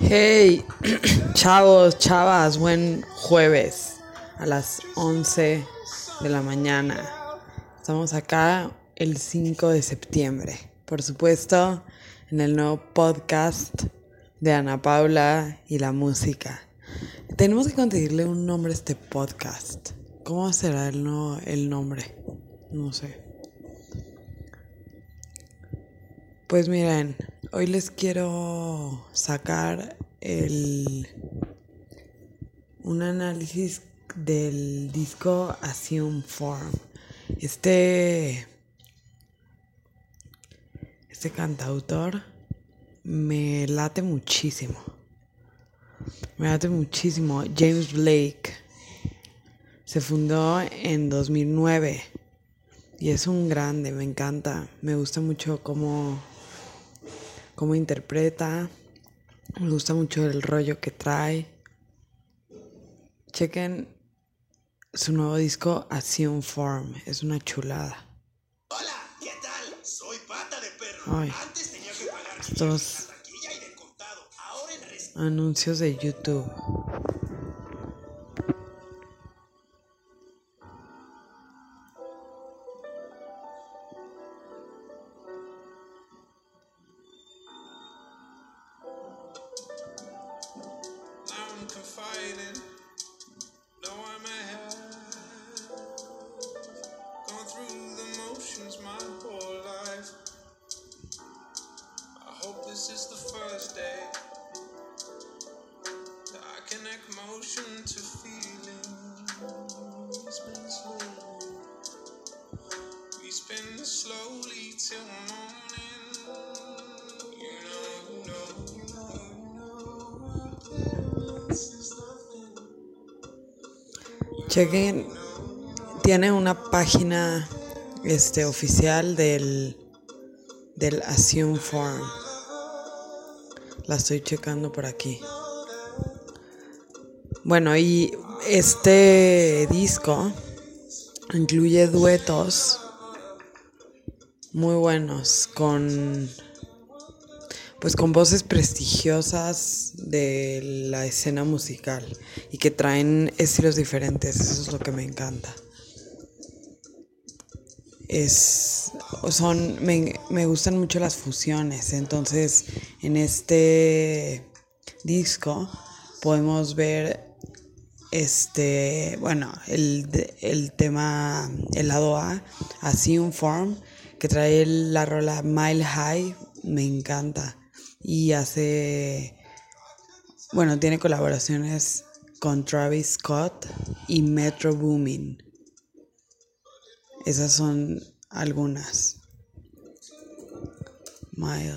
Hey, chavos, chavas, buen jueves a las 11 de la mañana. Estamos acá el 5 de septiembre. Por supuesto, en el nuevo podcast de Ana Paula y la música. Tenemos que conseguirle un nombre a este podcast. ¿Cómo será el, no, el nombre? No sé. Pues miren, hoy les quiero sacar el un análisis del disco Assume Form. Este este cantautor me late muchísimo. Me late muchísimo. James Blake se fundó en 2009 y es un grande, me encanta. Me gusta mucho cómo, cómo interpreta. Me gusta mucho el rollo que trae. Chequen su nuevo disco Assume Form. Es una chulada. Hola, ¿qué tal? Soy Pata de Perro. Ay, Antes tenía que pagar estos anuncios de YouTube. Chequen, tiene una página este, oficial del, del Assume Form. La estoy checando por aquí. Bueno, y este disco incluye duetos muy buenos con pues con voces prestigiosas de la escena musical y que traen estilos diferentes, eso es lo que me encanta. Es son me, me gustan mucho las fusiones, entonces en este disco podemos ver este, bueno, el, el tema, el lado A, así un form, que trae la rola Mile High, me encanta. Y hace, bueno, tiene colaboraciones con Travis Scott y Metro Boomin. Esas son algunas. Mile.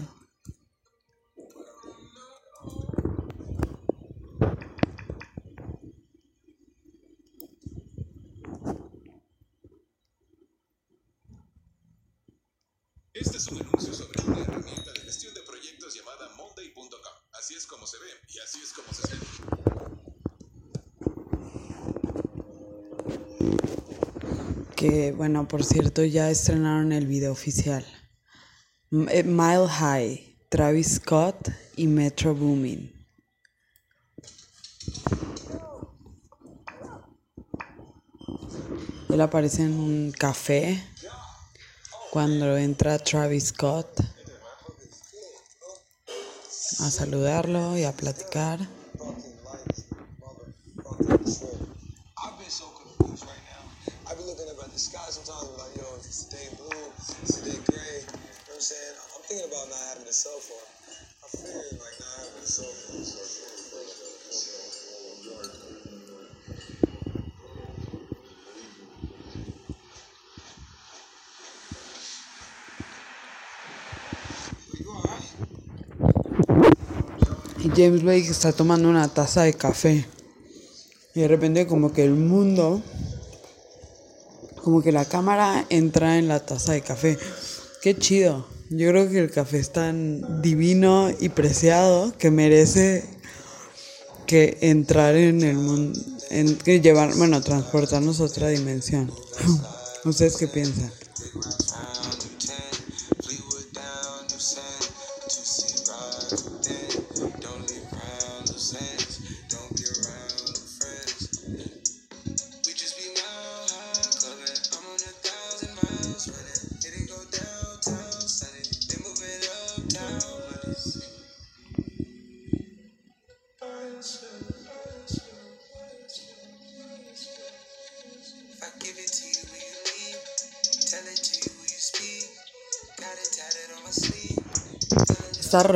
Este de gestión de proyectos llamada Monday.com. Así es como se ve y así es como se. Que bueno, por cierto, ya estrenaron el video oficial. Eh, Mile High, Travis Scott y Metro Boomin. Él aparece en un café cuando entra Travis Scott a saludarlo y a platicar. So I'm? I'm thinking about not having a cell phone. I figured like not having a cell phone. You James Blake está tomando una taza de café. Y de repente como que el mundo, como que la cámara entra en la taza de café. Qué chido. Yo creo que el café es tan divino y preciado que merece que entrar en el mundo, que llevar, bueno, transportarnos a otra dimensión. ¿Ustedes qué piensan?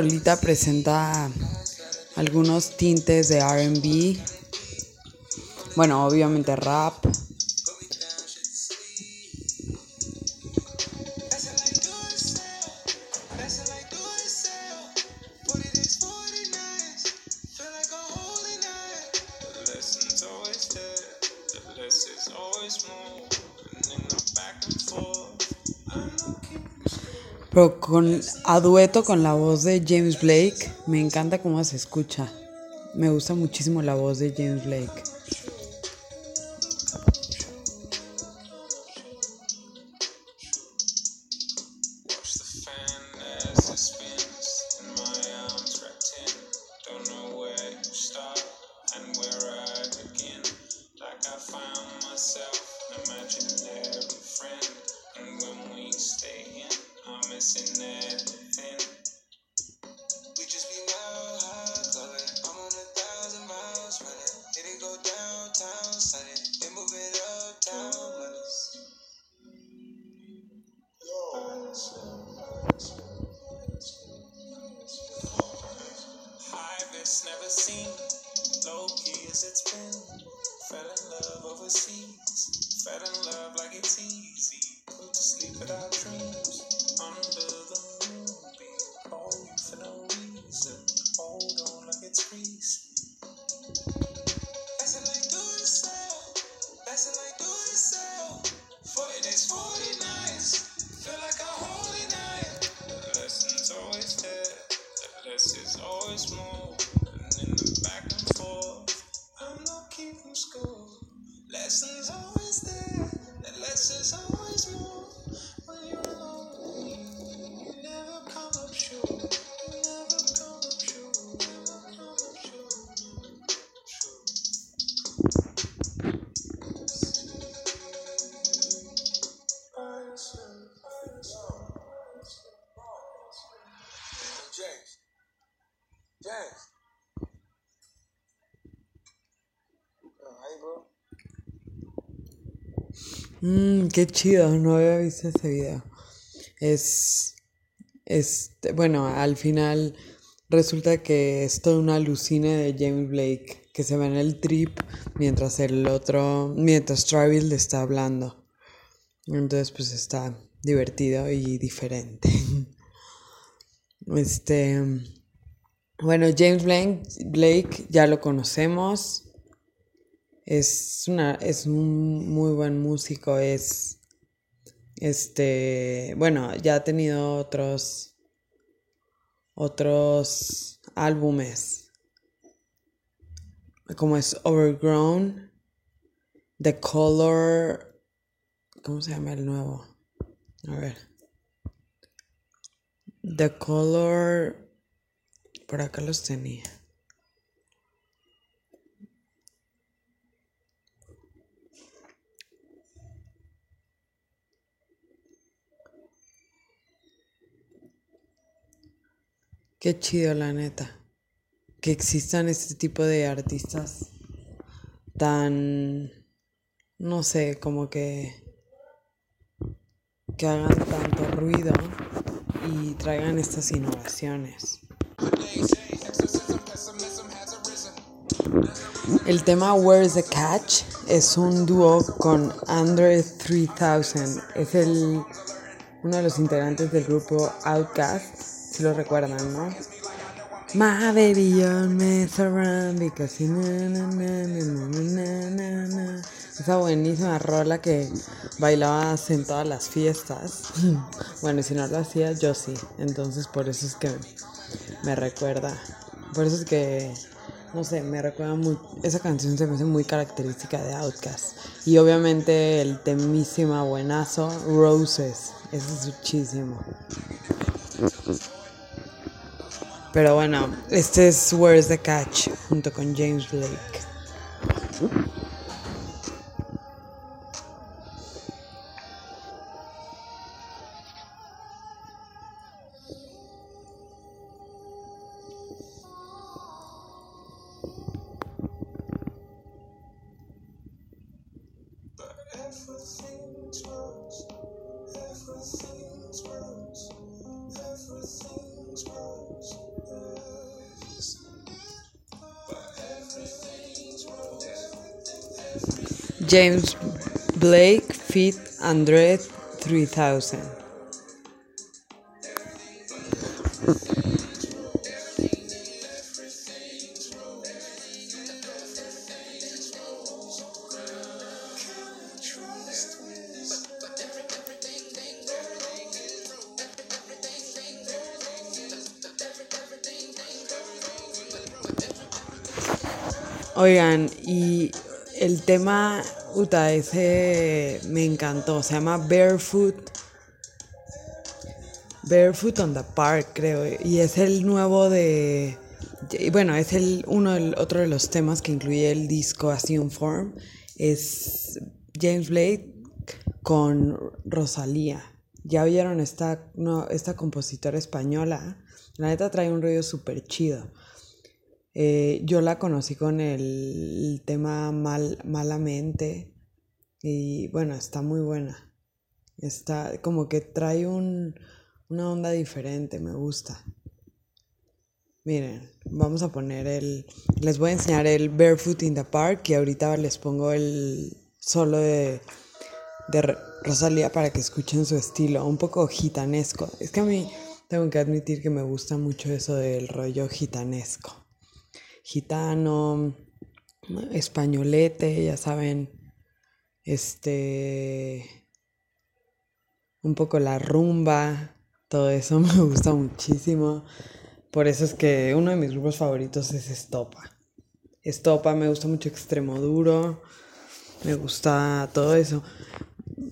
Rolita presenta algunos tintes de RB. Bueno, obviamente rap. Pero con, a dueto con la voz de James Blake, me encanta cómo se escucha. Me gusta muchísimo la voz de James Blake. Mmm, qué chido, no había visto ese video. Es, este, bueno, al final resulta que es toda una alucine de James Blake que se ve en el trip mientras el otro, mientras Travis le está hablando. Entonces, pues está divertido y diferente. Este, bueno, James Blake, Blake ya lo conocemos. Es una, es un muy buen músico, es este, bueno, ya ha tenido otros otros álbumes como es Overgrown, The Color, ¿cómo se llama el nuevo? A ver. The Color, por acá los tenía. Qué chido, la neta. Que existan este tipo de artistas tan, no sé, como que, que hagan tanto ruido y traigan estas innovaciones. El tema Where's the Catch es un dúo con Andre 3000. Es el, uno de los integrantes del grupo Outkast. Si lo recuerdan, ¿no? My baby, you'll mess around because na. Esa buenísima rola que bailabas en todas las fiestas. Bueno, y si no lo hacías, yo sí. Entonces, por eso es que me recuerda. Por eso es que, no sé, me recuerda muy. Esa canción se me hace muy característica de Outkast. Y obviamente el temísima buenazo, Roses. Ese es muchísimo. Pero bueno, este es Where's the Catch junto con James Blake. James Blake Fit Andre 3000. Oigan, y el tema, Uta, ese me encantó. Se llama Barefoot. Barefoot on the Park, creo. Y es el nuevo de. Bueno, es el uno del otro de los temas que incluye el disco Assume Form. Es James Blake con Rosalía. Ya vieron esta, no, esta compositora española. La neta trae un rollo súper chido. Eh, yo la conocí con el tema Mal, Malamente y bueno, está muy buena. Está como que trae un, una onda diferente, me gusta. Miren, vamos a poner el... Les voy a enseñar el Barefoot in the Park y ahorita les pongo el solo de, de Rosalía para que escuchen su estilo, un poco gitanesco. Es que a mí tengo que admitir que me gusta mucho eso del rollo gitanesco gitano, españolete, ya saben, este, un poco la rumba, todo eso me gusta muchísimo. Por eso es que uno de mis grupos favoritos es Estopa. Estopa, me gusta mucho Extremo Duro, me gusta todo eso.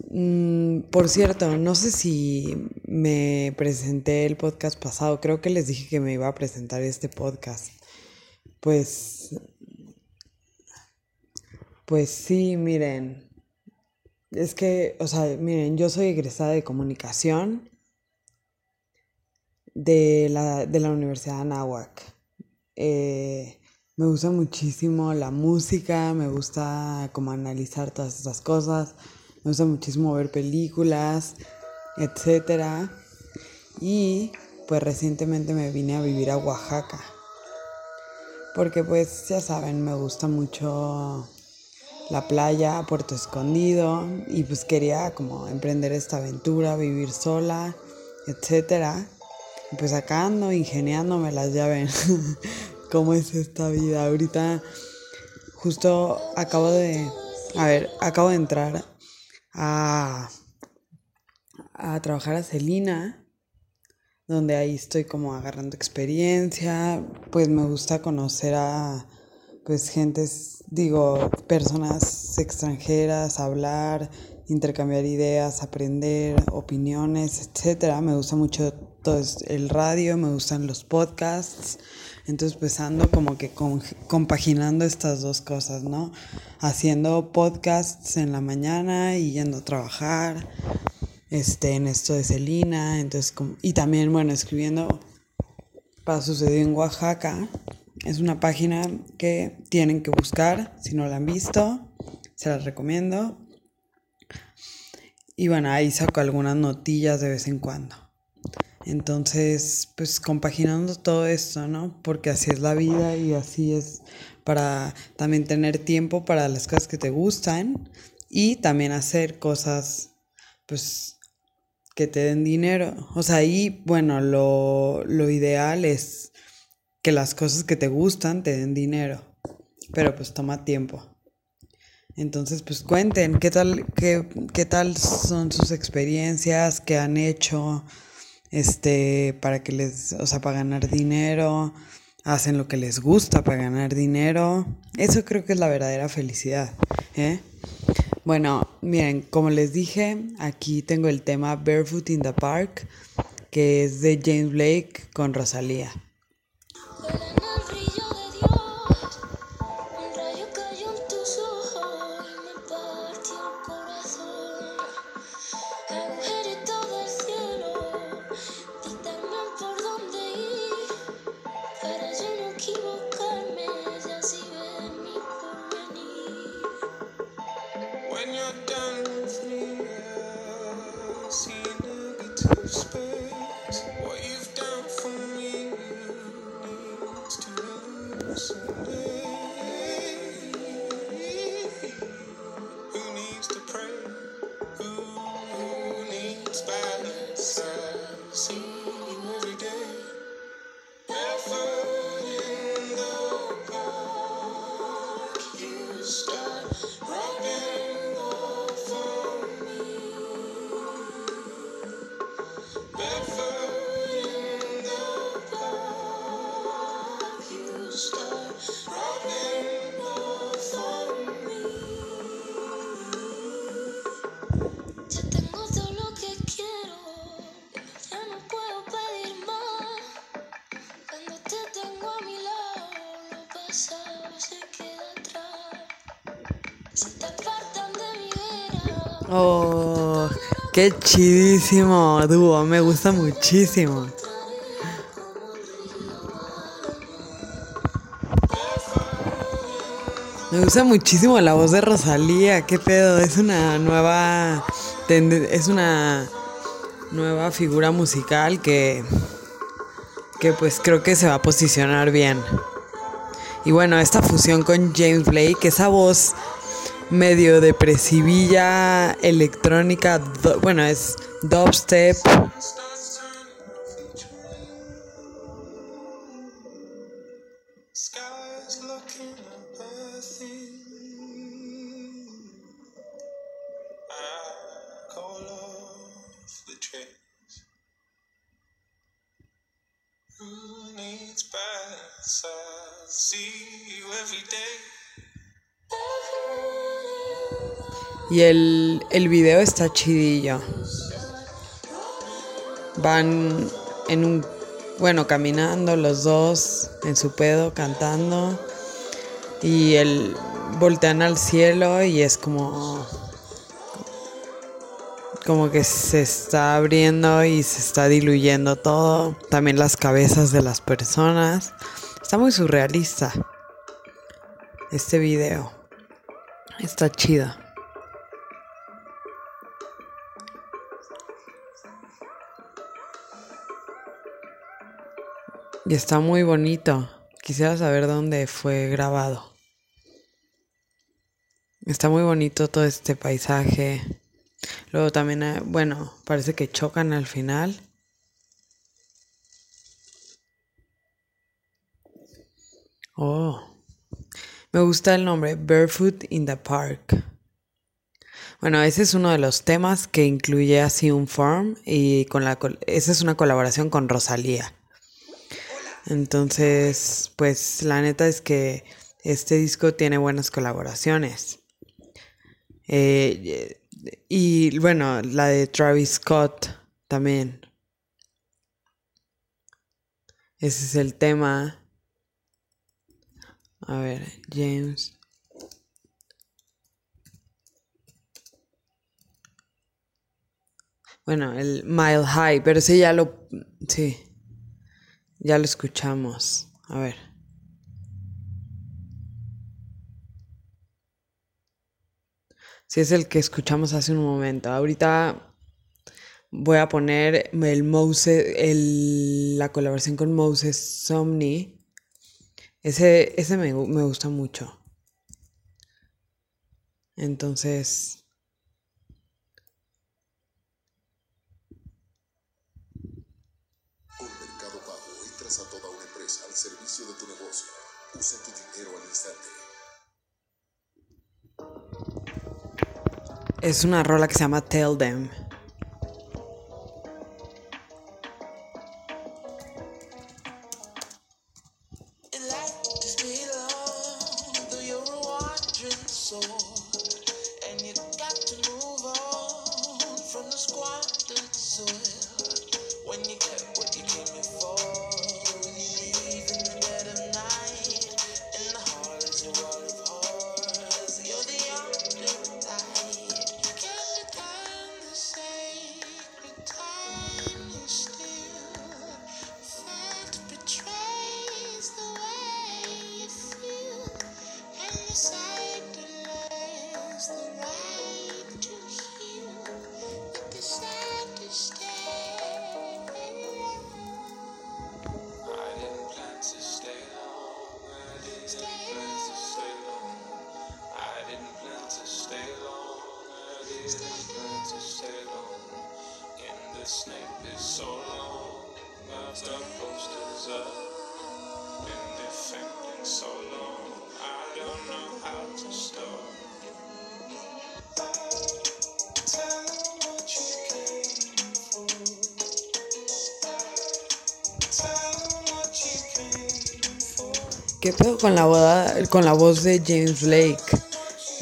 Mm, por cierto, no sé si me presenté el podcast pasado, creo que les dije que me iba a presentar este podcast. Pues, pues sí, miren, es que, o sea, miren, yo soy egresada de comunicación de la, de la Universidad de Anáhuac. Eh, me gusta muchísimo la música, me gusta como analizar todas esas cosas, me gusta muchísimo ver películas, etc. Y pues recientemente me vine a vivir a Oaxaca porque pues ya saben, me gusta mucho la playa, Puerto Escondido y pues quería como emprender esta aventura, vivir sola, etcétera. Y pues acá ando ingeniándome las ya ven cómo es esta vida. Ahorita justo acabo de, a ver, acabo de entrar a, a trabajar a Celina donde ahí estoy como agarrando experiencia, pues me gusta conocer a pues gentes, digo, personas extranjeras, hablar, intercambiar ideas, aprender opiniones, etcétera. Me gusta mucho todo el radio, me gustan los podcasts. Entonces pues ando como que compaginando estas dos cosas, ¿no? Haciendo podcasts en la mañana y yendo a trabajar este, en esto de Celina, entonces, y también, bueno, escribiendo para sucedió en Oaxaca. Es una página que tienen que buscar, si no la han visto, se las recomiendo. Y bueno, ahí saco algunas notillas de vez en cuando. Entonces, pues compaginando todo esto, ¿no? Porque así es la vida y así es para también tener tiempo para las cosas que te gustan y también hacer cosas, pues, que te den dinero. O sea, ahí, bueno, lo, lo ideal es que las cosas que te gustan te den dinero. Pero pues toma tiempo. Entonces, pues cuenten qué tal, qué, qué tal son sus experiencias, qué han hecho, este, para que les, o sea, para ganar dinero, hacen lo que les gusta para ganar dinero. Eso creo que es la verdadera felicidad, ¿eh? Bueno, miren, como les dije, aquí tengo el tema Barefoot in the Park, que es de James Blake con Rosalía. Qué chidísimo dúo, me gusta muchísimo. Me gusta muchísimo la voz de Rosalía, qué pedo, es una nueva es una nueva figura musical que que pues creo que se va a posicionar bien. Y bueno, esta fusión con James Blake, esa voz medio depresivilla, electrónica, do- bueno, es dubstep. Video está chidillo. Van en un, bueno, caminando los dos en su pedo, cantando. Y el voltean al cielo y es como como que se está abriendo y se está diluyendo todo. También las cabezas de las personas. Está muy surrealista este video. Está chido. Y está muy bonito. Quisiera saber dónde fue grabado. Está muy bonito todo este paisaje. Luego también, eh, bueno, parece que chocan al final. Oh, me gusta el nombre Barefoot in the Park. Bueno, ese es uno de los temas que incluye así un form y con la esa es una colaboración con Rosalía. Entonces, pues la neta es que este disco tiene buenas colaboraciones. Eh, y bueno, la de Travis Scott también. Ese es el tema. A ver, James. Bueno, el Mile High, pero sí ya lo. Sí. Ya lo escuchamos. A ver. Sí, es el que escuchamos hace un momento. Ahorita voy a poner el Moses, el, la colaboración con Moses Somni. Ese, ese me, me gusta mucho. Entonces, es una rola que se llama Tell Them. ¿Qué pedo con la, boda, con la voz de James Blake?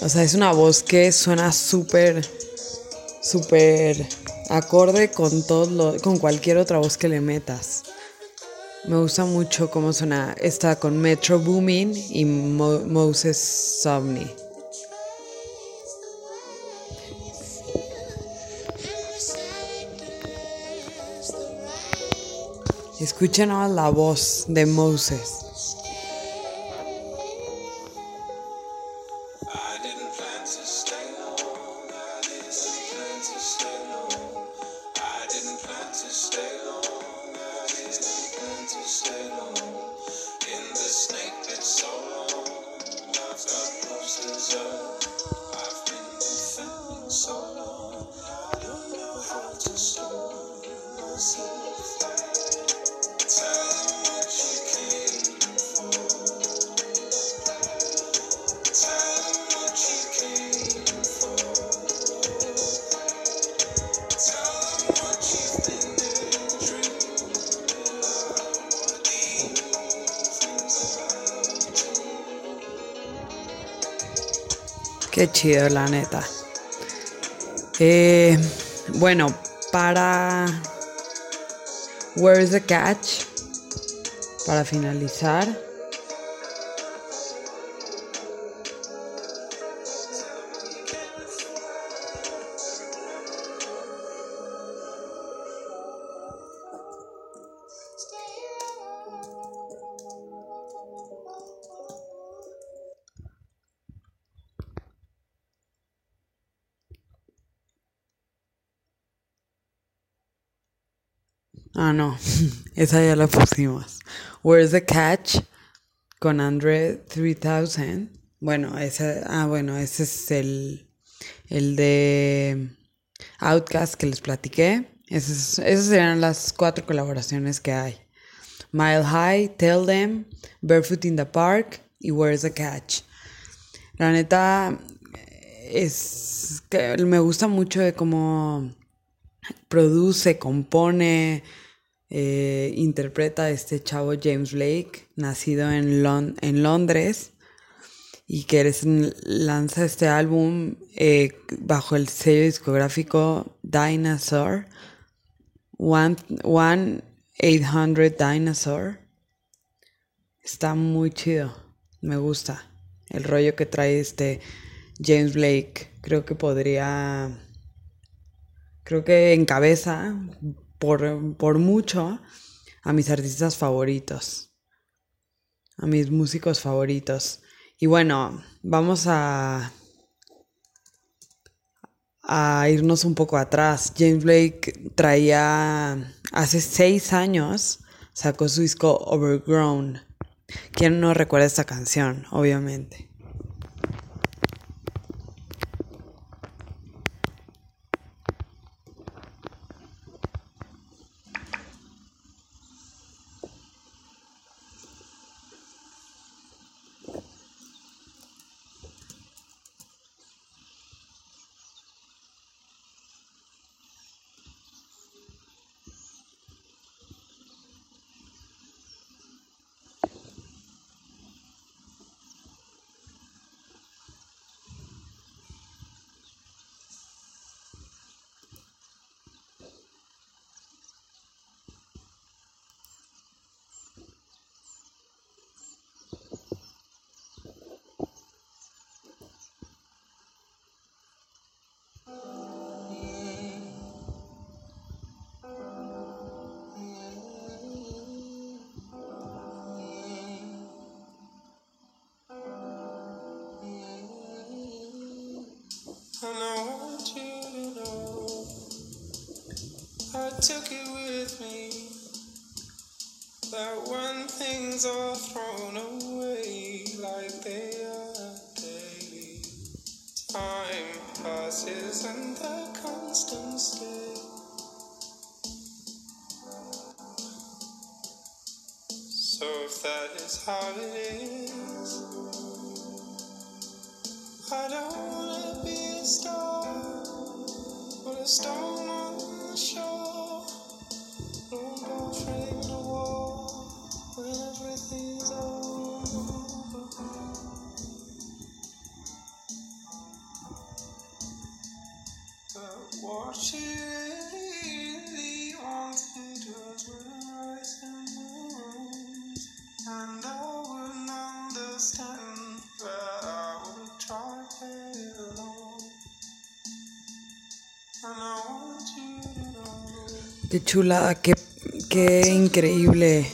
O sea, es una voz que suena súper, súper acorde con, todo lo, con cualquier otra voz que le metas. Me gusta mucho cómo suena esta con Metro Booming y Mo Moses Somni. Escuchen la voz de Moses. Chido, la neta. Eh, bueno, para Where's the Catch? Para finalizar. No, esa ya la pusimos. Where's the Catch? Con Andre 3000. Bueno, ese, ah, bueno, ese es el, el de Outcast que les platiqué. Esas, esas serían las cuatro colaboraciones que hay. Mile High, Tell Them, Barefoot in the Park y Where's the Catch. La neta es que me gusta mucho de cómo produce, compone, eh, interpreta este chavo James Blake, nacido en Londres, y que es- lanza este álbum eh, bajo el sello discográfico Dinosaur, One, One 800 Dinosaur. Está muy chido, me gusta el rollo que trae este James Blake. Creo que podría creo que encabeza por, por mucho a mis artistas favoritos, a mis músicos favoritos. Y bueno, vamos a, a irnos un poco atrás. James Blake traía, hace seis años, sacó su disco Overgrown. ¿Quién no recuerda esta canción? Obviamente. How. Qué chulada, qué, qué increíble.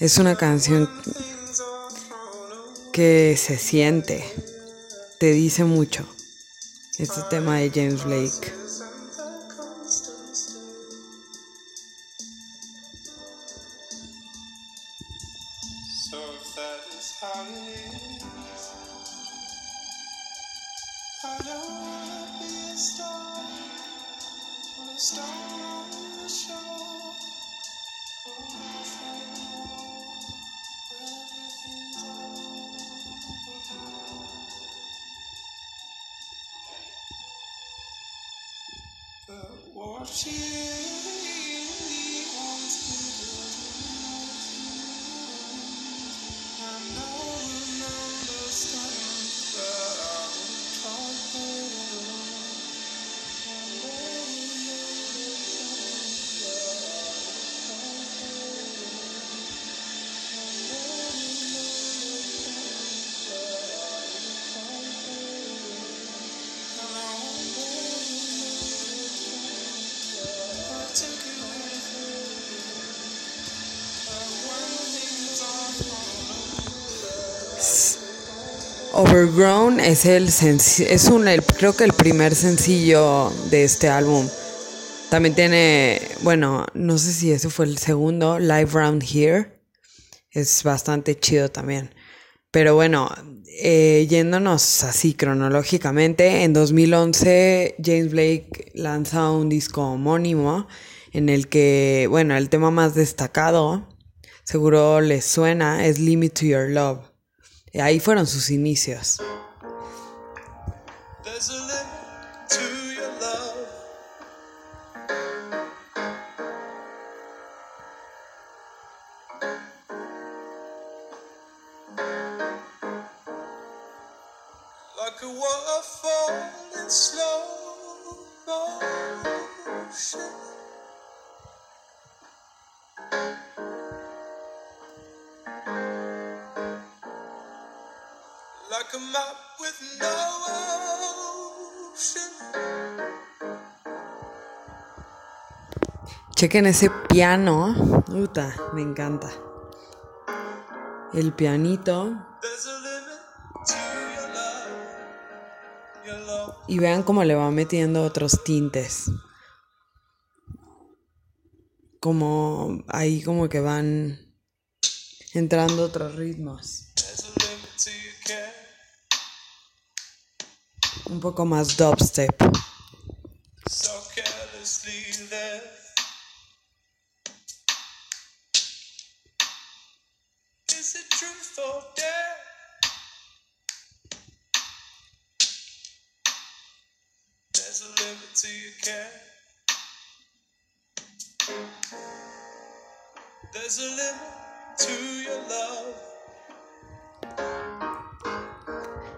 Es una canción que se siente, te dice mucho. Este tema de James Blake. Overgrown es el es un creo que el primer sencillo de este álbum. También tiene, bueno, no sé si ese fue el segundo, Live Round Here. Es bastante chido también. Pero bueno, eh, yéndonos así cronológicamente, en 2011 James Blake lanza un disco homónimo en el que, bueno, el tema más destacado, seguro les suena, es Limit to Your Love. Y ahí fueron sus inicios. A map with no ocean. Chequen ese piano. Puta, me encanta. El pianito. Y vean cómo le va metiendo otros tintes. Como ahí como que van entrando otros ritmos. Un poco más dubstep.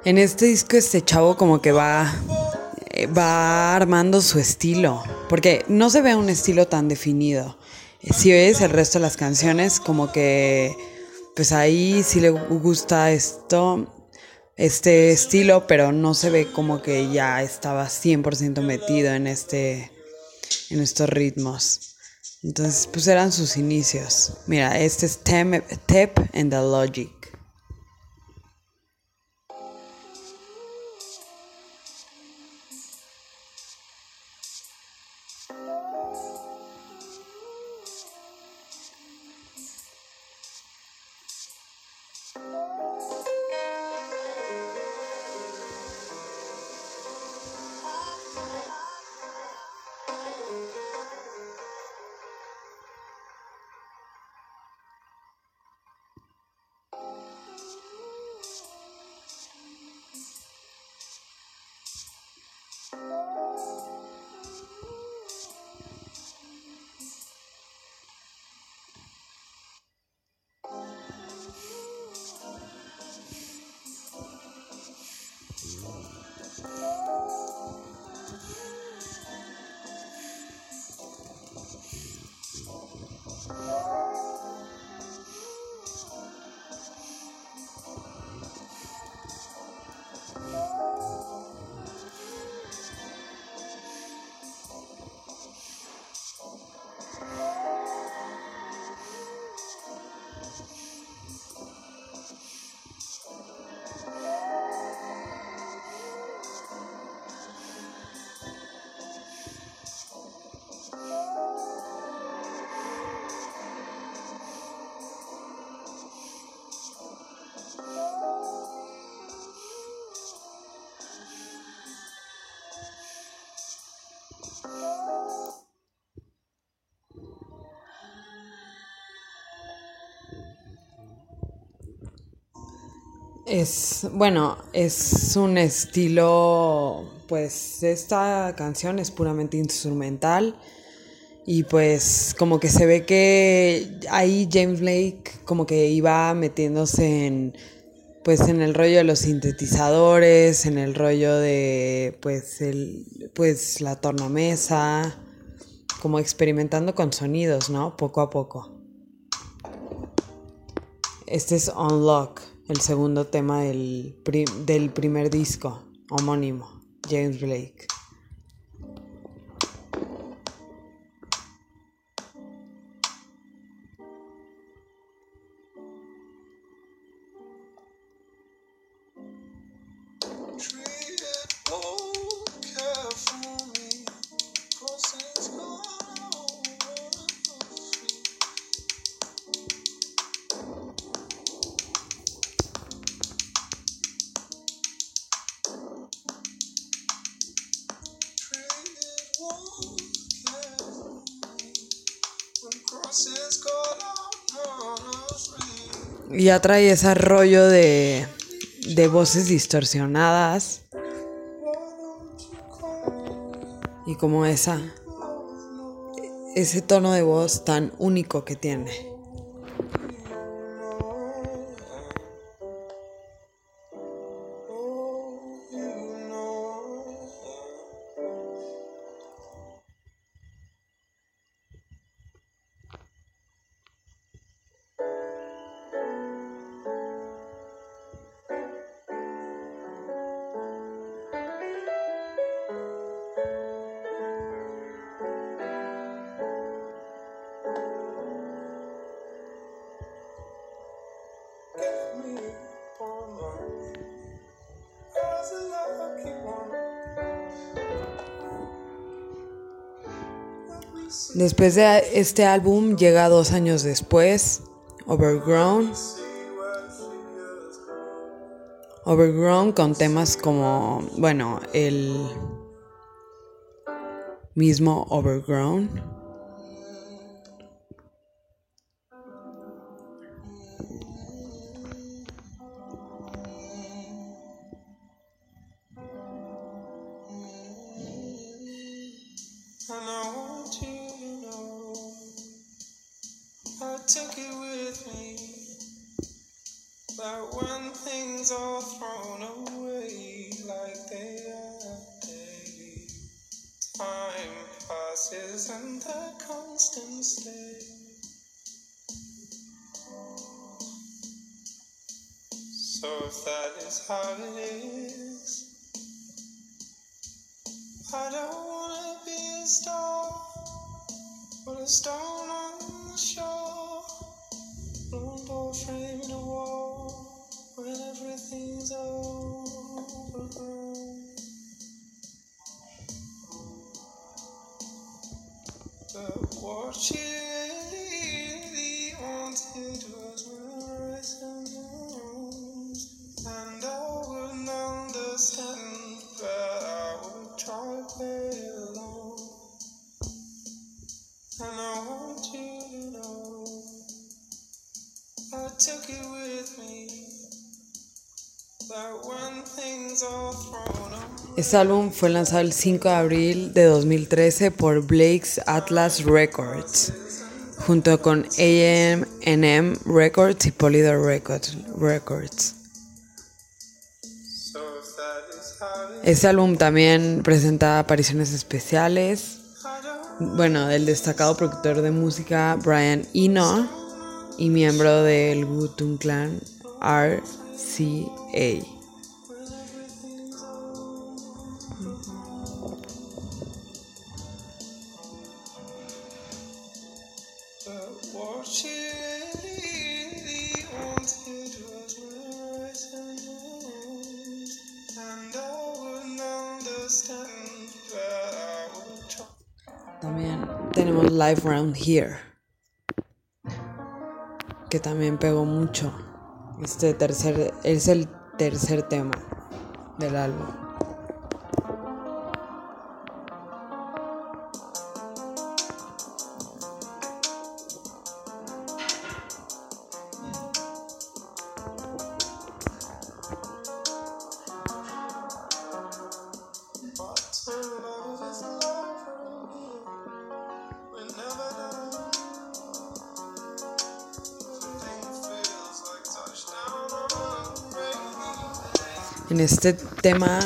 En este disco este chavo como que va eh, va armando su estilo, porque no se ve un estilo tan definido. Eh, Si ves el resto de las canciones como que pues ahí sí le gusta esto este estilo, pero no se ve como que ya estaba 100% metido en este en estos ritmos. Entonces, pues eran sus inicios. Mira, este es Tep and the Logic. Es, bueno, es un estilo, pues esta canción es puramente instrumental y pues como que se ve que ahí James Blake como que iba metiéndose en pues en el rollo de los sintetizadores, en el rollo de pues el pues la tornamesa, como experimentando con sonidos, ¿no? Poco a poco. Este es Unlock, el segundo tema del, del primer disco homónimo, James Blake. Ya trae ese rollo de, de voces distorsionadas. Y como esa, ese tono de voz tan único que tiene. Después de este álbum llega dos años después, Overgrown. Overgrown con temas como, bueno, el mismo Overgrown. And I Este álbum fue lanzado el 5 de abril de 2013 por Blake's Atlas Records, junto con AM&M Records y Polydor Records. Este álbum también presenta apariciones especiales, bueno, del destacado productor de música Brian Eno y miembro del wu Clan RCA. Live Round Here, que también pegó mucho. Este tercer es el tercer tema del álbum. Este tema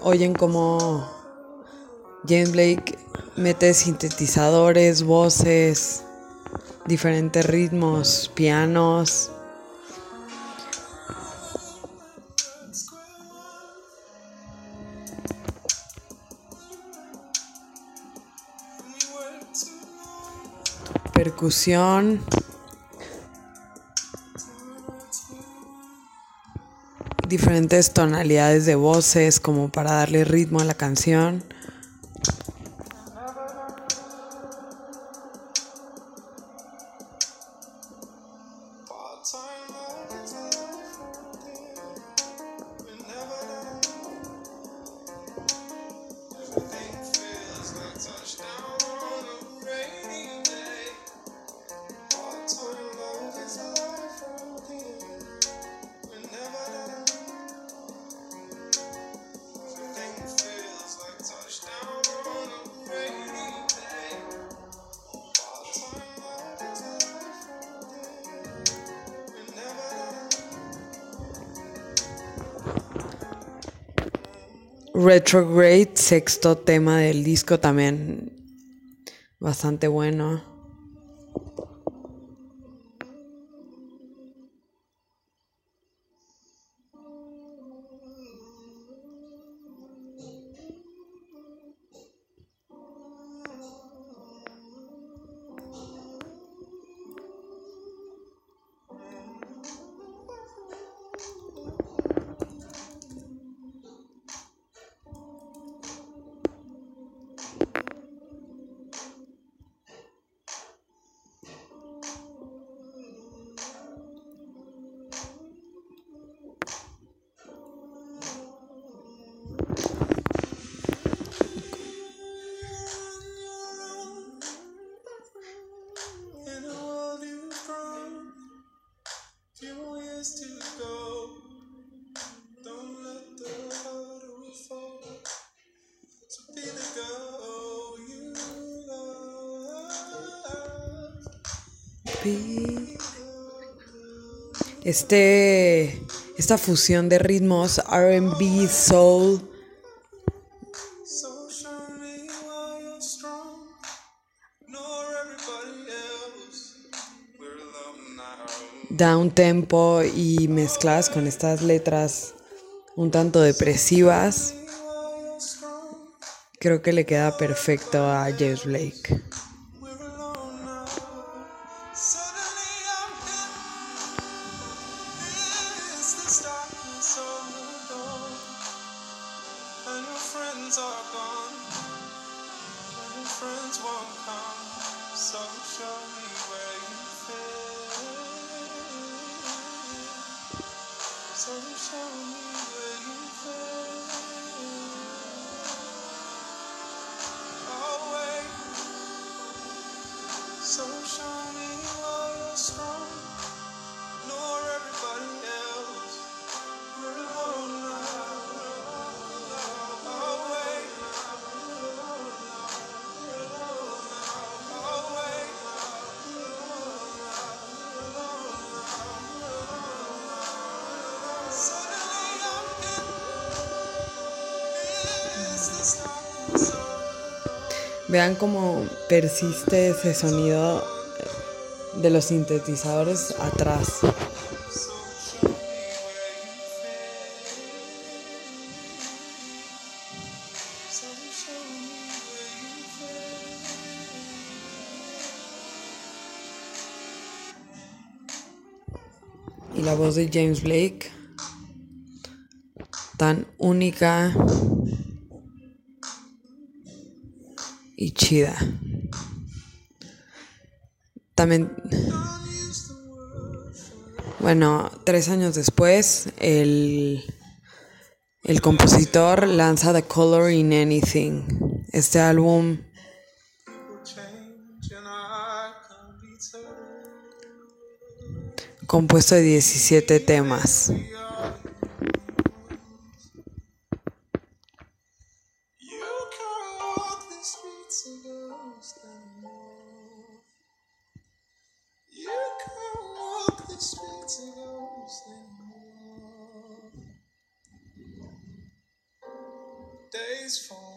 oyen como James Blake mete sintetizadores, voces, diferentes ritmos, pianos. Percusión. Diferentes tonalidades de voces como para darle ritmo a la canción. Retrograde, sexto tema del disco también bastante bueno. Este, esta fusión de ritmos RB, soul, now. down tempo y mezcladas con estas letras un tanto depresivas, creo que le queda perfecto a James Blake. Vean cómo persiste ese sonido de los sintetizadores atrás. Y la voz de James Blake, tan única chida. También, bueno, tres años después, el, el compositor lanza The Color in Anything. Este álbum compuesto de 17 temas. useful.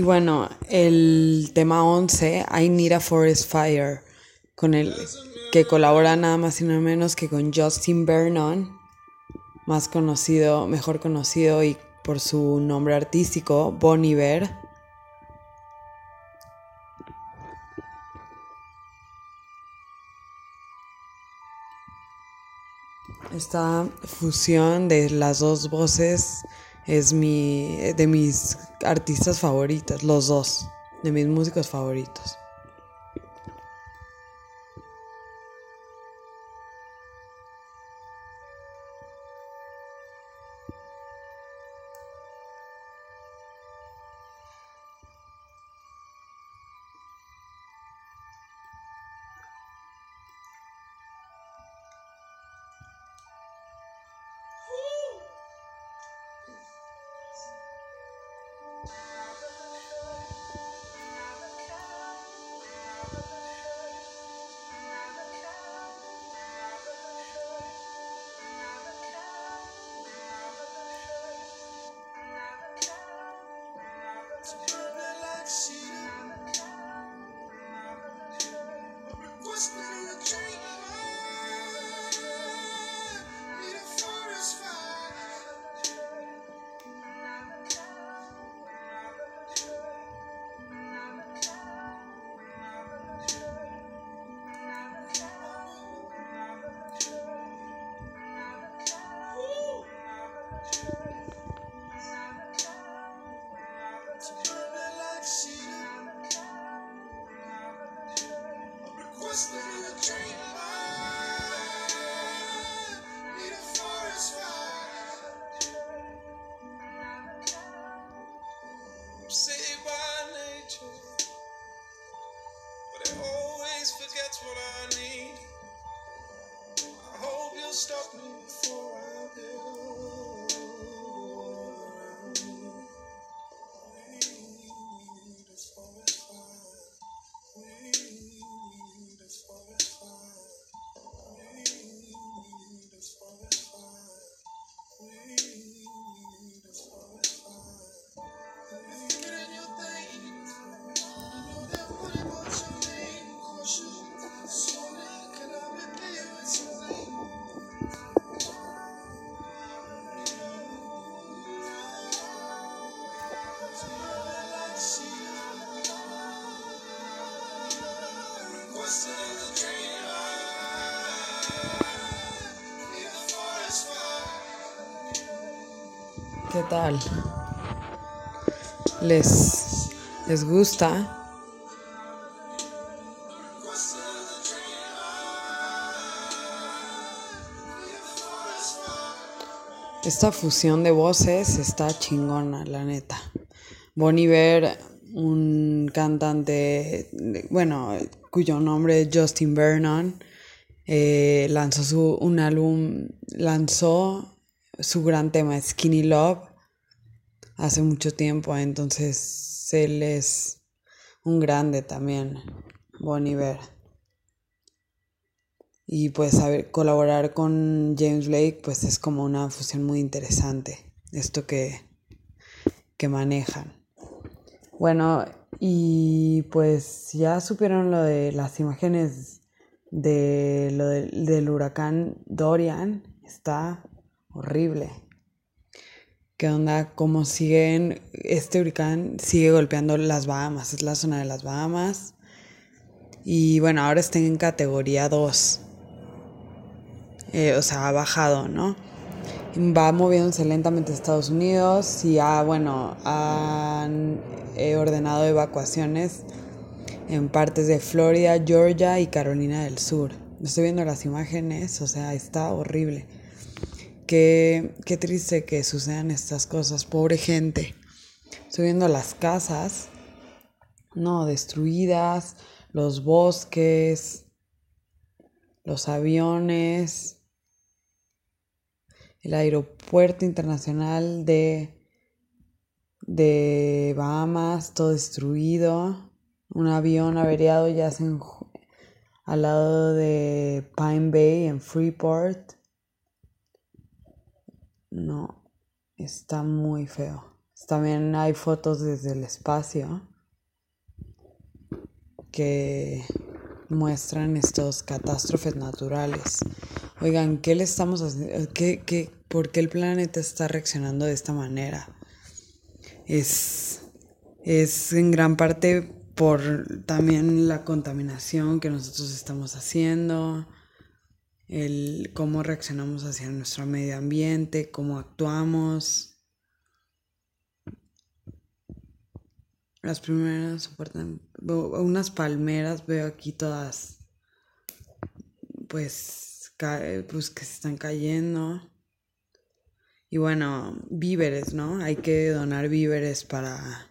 Y bueno, el tema 11, I Need a Forest Fire, con el que colabora nada más y nada menos que con Justin Vernon, más conocido, mejor conocido y por su nombre artístico, Bon Iver. Esta fusión de las dos voces es mi de mis artistas favoritos, los dos, de mis músicos favoritos. ¿Qué tal? ¿Les, les gusta? Esta fusión de voces está chingona, la neta. Bon Iver, un cantante, bueno, cuyo nombre es Justin Vernon, eh, lanzó su, un álbum, lanzó su gran tema Skinny Love hace mucho tiempo, entonces él es un grande también, Bon Iver. Y pues saber colaborar con James Blake pues es como una fusión muy interesante, esto que, que manejan. Bueno, y pues ya supieron lo de las imágenes de lo del- del huracán Dorian, está horrible. ¿Qué onda? Como siguen, este huracán sigue golpeando las Bahamas, es la zona de las Bahamas. Y bueno, ahora está en categoría 2. Eh, o sea, ha bajado, ¿no? va moviéndose lentamente a Estados Unidos y ha, bueno, han eh, ordenado evacuaciones en partes de Florida, Georgia y Carolina del Sur. Estoy viendo las imágenes, o sea, está horrible. Qué, qué triste que sucedan estas cosas, pobre gente. Estoy viendo las casas, no, destruidas, los bosques, los aviones, el aeropuerto internacional de, de Bahamas, todo destruido, un avión averiado ya al lado de Pine Bay en Freeport. No, está muy feo. También hay fotos desde el espacio que muestran estos catástrofes naturales. Oigan, ¿qué le estamos haciendo? ¿Qué, qué, ¿Por qué el planeta está reaccionando de esta manera? Es, es en gran parte por también la contaminación que nosotros estamos haciendo, el cómo reaccionamos hacia nuestro medio ambiente, cómo actuamos. Las primeras soportan unas palmeras, veo aquí todas, pues, pues que se están cayendo. Y bueno, víveres, ¿no? Hay que donar víveres para,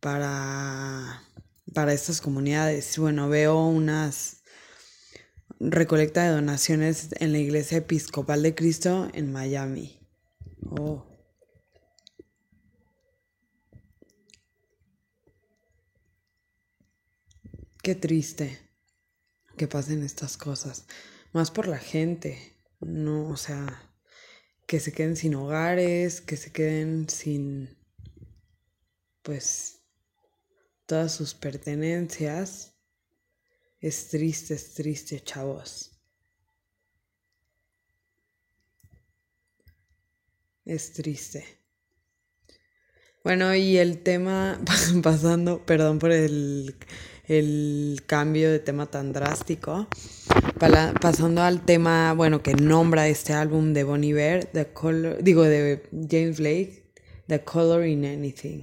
para, para estas comunidades. Bueno, veo unas recolecta de donaciones en la Iglesia Episcopal de Cristo en Miami. Oh. Qué triste que pasen estas cosas. Más por la gente. No, o sea, que se queden sin hogares, que se queden sin, pues, todas sus pertenencias. Es triste, es triste, chavos. Es triste. Bueno, y el tema, pasando, perdón por el el cambio de tema tan drástico. pasando al tema, bueno, que nombra este álbum de Bon Iver, The Color, digo, de James Blake, The Color in Anything.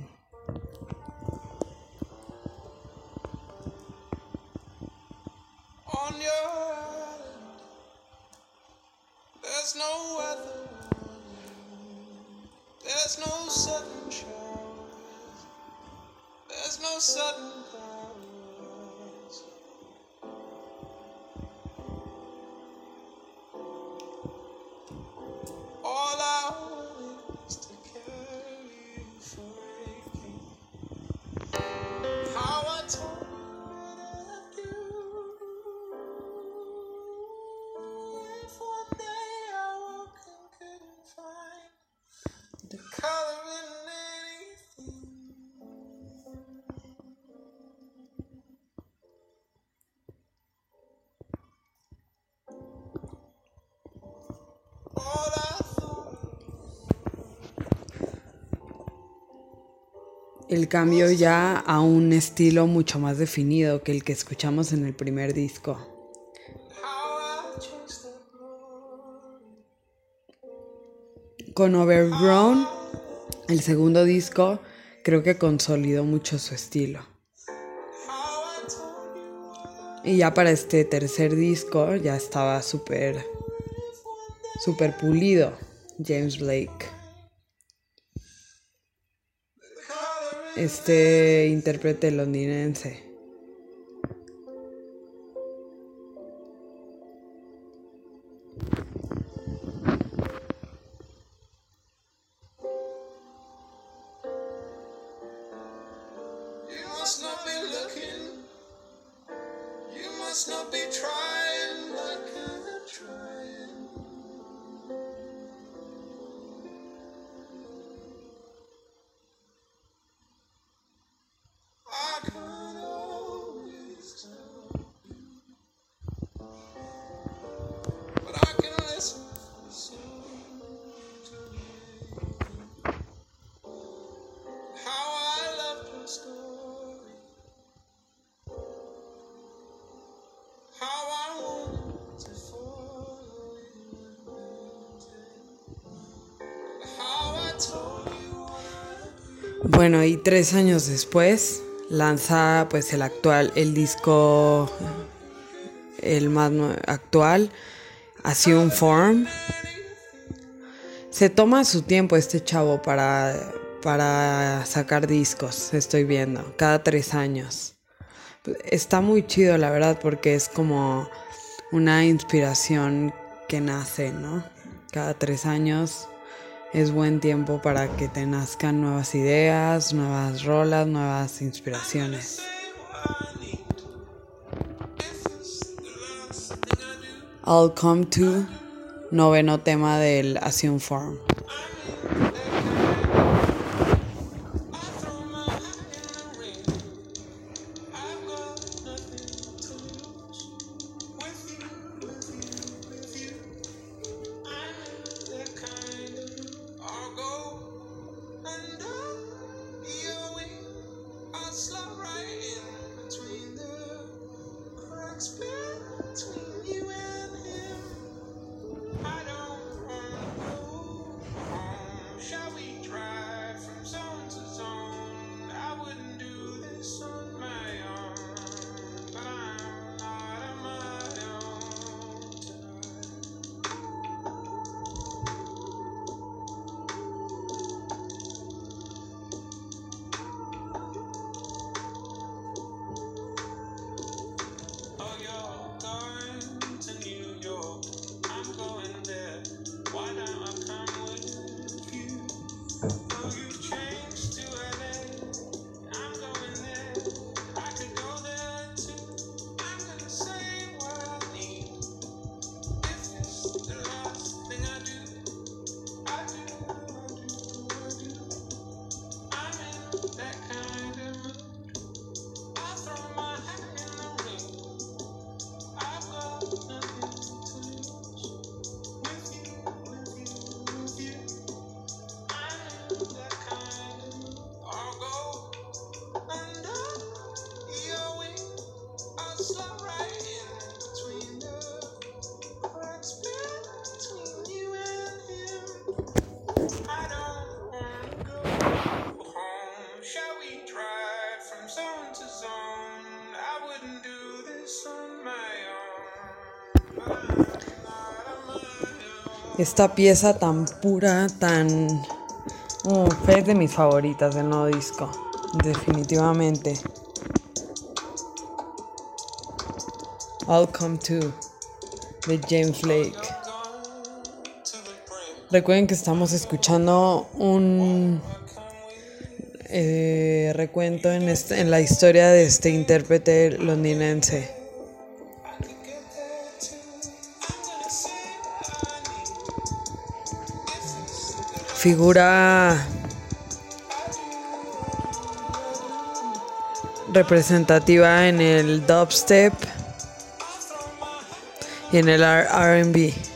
Weather, there's no sudden showers, there's no sudden el cambio ya a un estilo mucho más definido que el que escuchamos en el primer disco. Con Overgrown, el segundo disco, creo que consolidó mucho su estilo. Y ya para este tercer disco ya estaba súper, súper pulido James Blake. Este intérprete londinense. tres años después lanza pues el actual, el disco el más actual, Assume Form. Se toma su tiempo este chavo para, para sacar discos, estoy viendo, cada tres años. Está muy chido, la verdad, porque es como una inspiración que nace, ¿no? Cada tres años es buen tiempo para que te nazcan nuevas ideas, nuevas rolas, nuevas inspiraciones. I'll come to, noveno tema del Assume Form. esta pieza tan pura, tan... Mm, oh, es de mis favoritas del nuevo disco, definitivamente. I'll Come To, de James Blake. Recuerden que estamos escuchando un eh, recuento en, este, en la historia de este intérprete londinense. figura representativa en el dubstep y en el RB.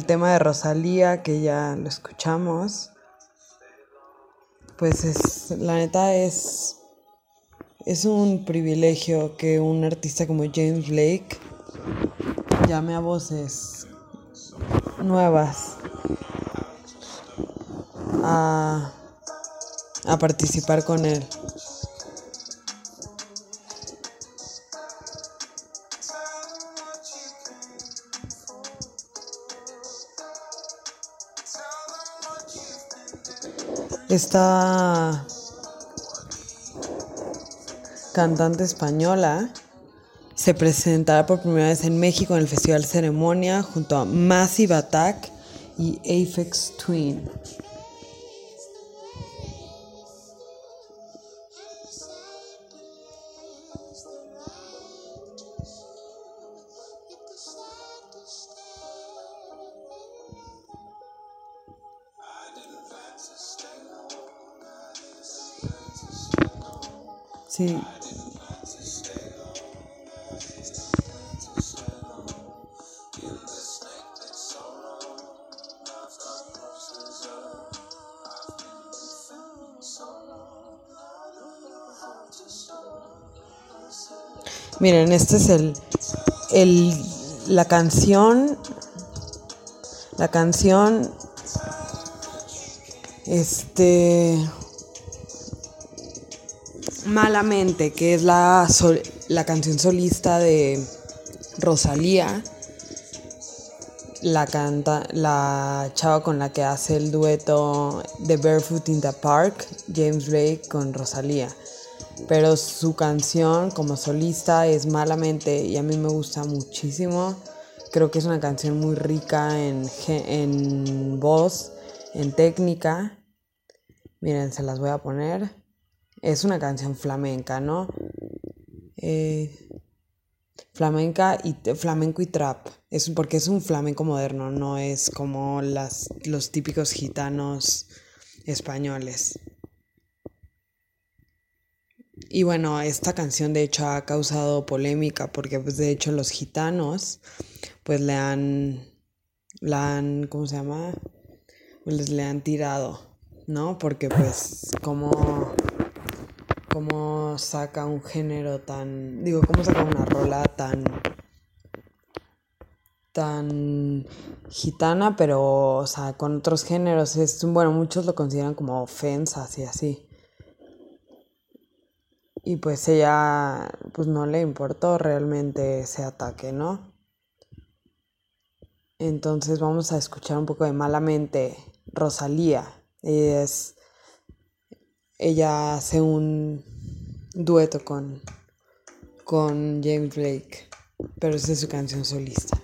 El tema de Rosalía, que ya lo escuchamos, pues es, la neta es, es un privilegio que un artista como James Blake llame a voces nuevas a, a participar con él. Esta cantante española se presentará por primera vez en México en el Festival Ceremonia junto a Massive Attack y Aphex Twin. Miren, este es el, el la canción la canción este Malamente, que es la, sol- la canción solista de Rosalía. La canta la chava con la que hace el dueto de Barefoot in the Park, James Blake con Rosalía. Pero su canción como solista es Malamente y a mí me gusta muchísimo. Creo que es una canción muy rica en, en voz, en técnica. Miren, se las voy a poner. Es una canción flamenca, ¿no? Eh, flamenca y flamenco y trap. Es porque es un flamenco moderno, no es como las, los típicos gitanos españoles. Y bueno, esta canción de hecho ha causado polémica porque pues de hecho los gitanos pues le han, la han, ¿cómo se llama? Pues le han tirado, ¿no? Porque pues como cómo saca un género tan, digo, cómo saca una rola tan tan gitana, pero o sea, con otros géneros es bueno, muchos lo consideran como ofensas y así. Y pues ella pues no le importó realmente ese ataque, ¿no? Entonces vamos a escuchar un poco de Malamente Rosalía. Ella es ella hace un dueto con, con James Blake, pero esa es su canción solista.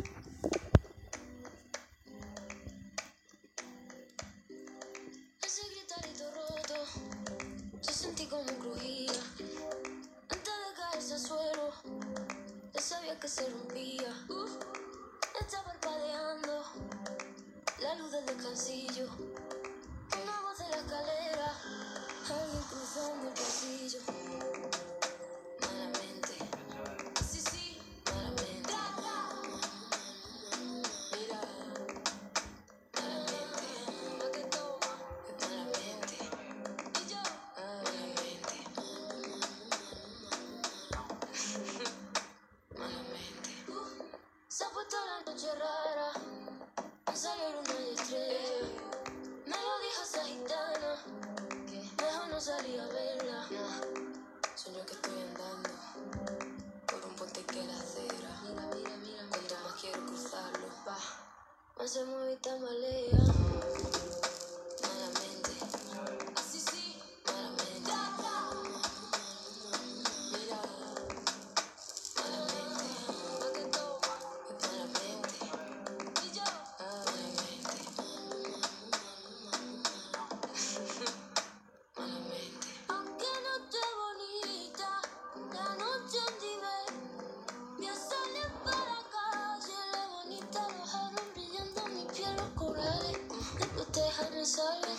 Dejaré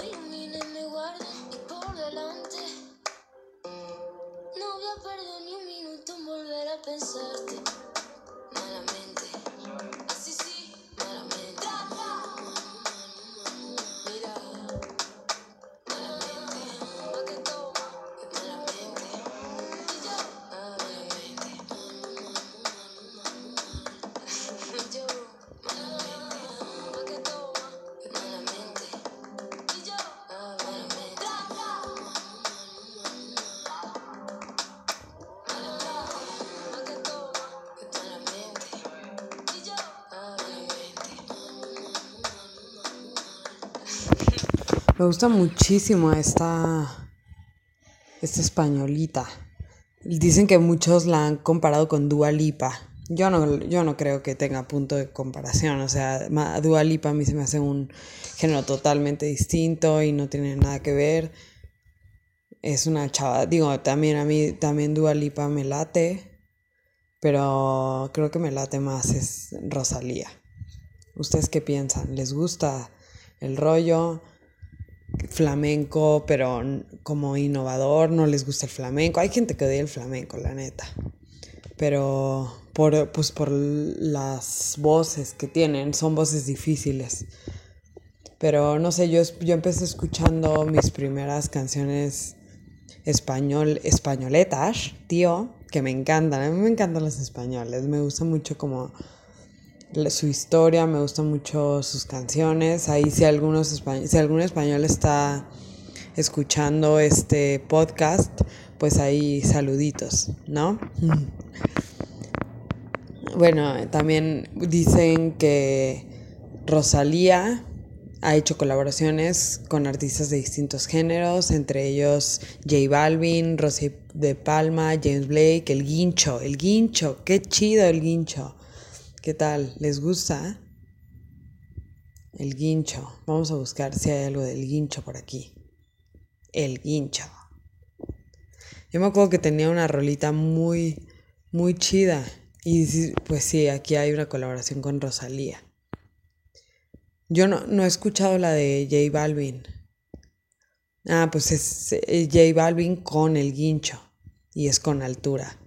salir, me guarden y por delante. No voy a perder ni un minuto en volver a pensarte. Me gusta muchísimo esta, esta españolita. Dicen que muchos la han comparado con Dua Lipa. Yo no, yo no creo que tenga punto de comparación. O sea, Dua Lipa a mí se me hace un género totalmente distinto y no tiene nada que ver. Es una chava, digo, también a mí, también Dua Lipa me late, pero creo que me late más es Rosalía. ¿Ustedes qué piensan? ¿Les gusta el rollo flamenco, pero como innovador? ¿No les gusta el flamenco? Hay gente que odia el flamenco, la neta. Pero por, pues por las voces que tienen, son voces difíciles. Pero no sé, yo, yo empecé escuchando mis primeras canciones español, españoletas, tío, que me encantan. A mí me encantan los españoles. Me gusta mucho como su historia, me gustan mucho sus canciones. Ahí si algunos si algún español está escuchando este podcast, pues ahí saluditos, ¿no? Bueno, también dicen que Rosalía ha hecho colaboraciones con artistas de distintos géneros, entre ellos J Balvin, Rosy de Palma, James Blake, El Guincho, El Guincho, qué chido El Guincho. ¿Qué tal? ¿Les gusta? El Guincho. Vamos a buscar si hay algo del Guincho por aquí. El Guincho. Yo me acuerdo que tenía una rolita muy, muy chida. Y pues sí, aquí hay una colaboración con Rosalía. Yo no, no he escuchado la de J Balvin. Ah, pues es eh, J Balvin con el guincho. Y es con altura.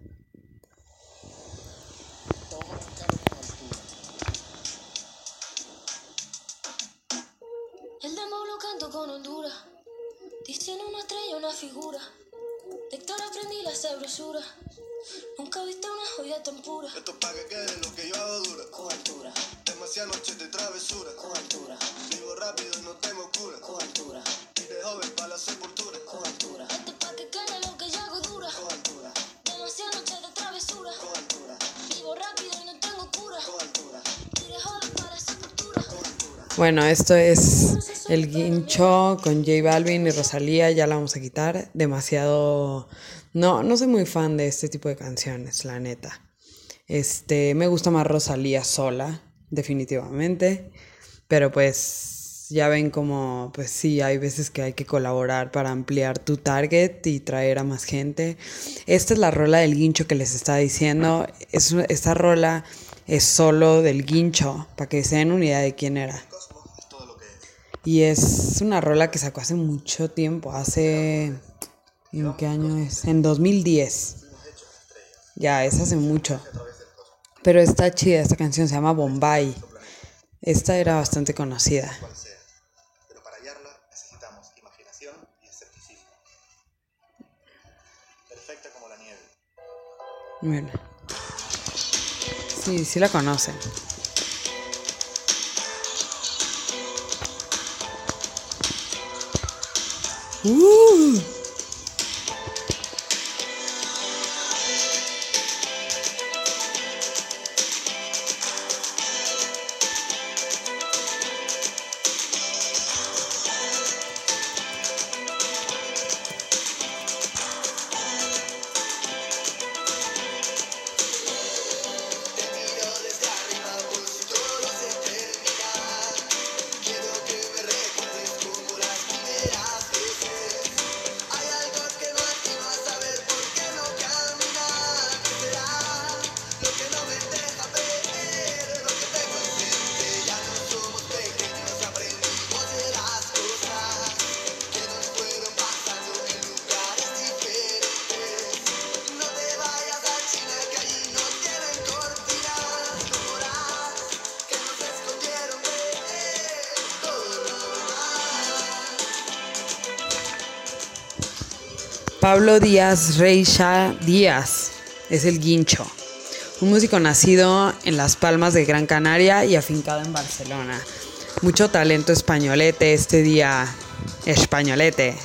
Bueno, esto es el guincho con J Balvin y Rosalía. Ya la vamos a quitar. Demasiado. No, no soy muy fan de este tipo de canciones, la neta. Este, me gusta más Rosalía sola, definitivamente. Pero pues ya ven como, pues sí, hay veces que hay que colaborar para ampliar tu target y traer a más gente. Esta es la rola del guincho que les estaba diciendo. Es, esta rola es solo del guincho, para que se den una idea de quién era. Y es una rola que sacó hace mucho tiempo, hace... ¿En qué año es? En 2010. Ya, es hace mucho. Pero está chida, esta canción se llama Bombay. Esta era bastante conocida. sea. Sí, sí la conocen. Uh. Pablo Díaz Reixa Díaz es el guincho, un músico nacido en Las Palmas de Gran Canaria y afincado en Barcelona. Mucho talento españolete este día, españolete.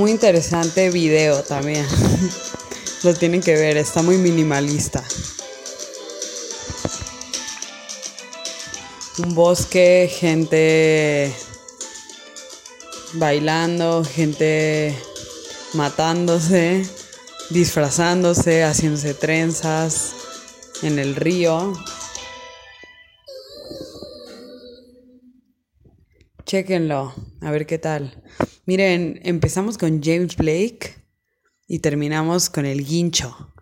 Muy interesante video también. Lo tienen que ver, está muy minimalista. Un bosque, gente bailando, gente matándose, disfrazándose, haciéndose trenzas en el río. Chéquenlo, a ver qué tal. Miren, empezamos con James Blake y terminamos con el guincho.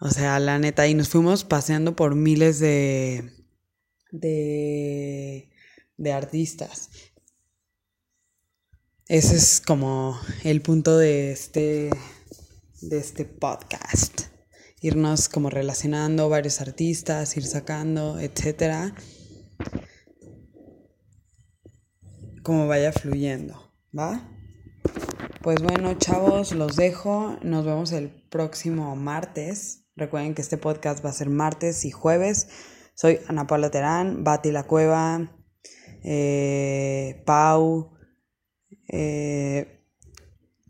O sea, la neta, y nos fuimos paseando por miles de, de, de artistas. Ese es como el punto de este, de este podcast. Irnos como relacionando varios artistas, ir sacando, etcétera. Como vaya fluyendo, ¿va? Pues bueno, chavos, los dejo. Nos vemos el próximo martes. Recuerden que este podcast va a ser martes y jueves. Soy Ana Paula Terán, Bati La Cueva, eh, Pau, eh,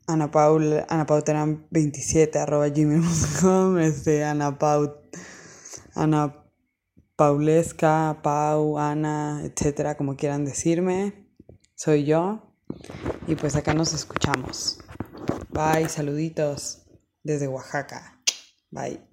Ana Paul, Ana Pau Terán 27 arroba gmail.com, este, Ana Pau, Ana Paulesca, Pau, Ana, etcétera, como quieran decirme. Soy yo. Y pues acá nos escuchamos. Bye, saluditos desde Oaxaca. Bye.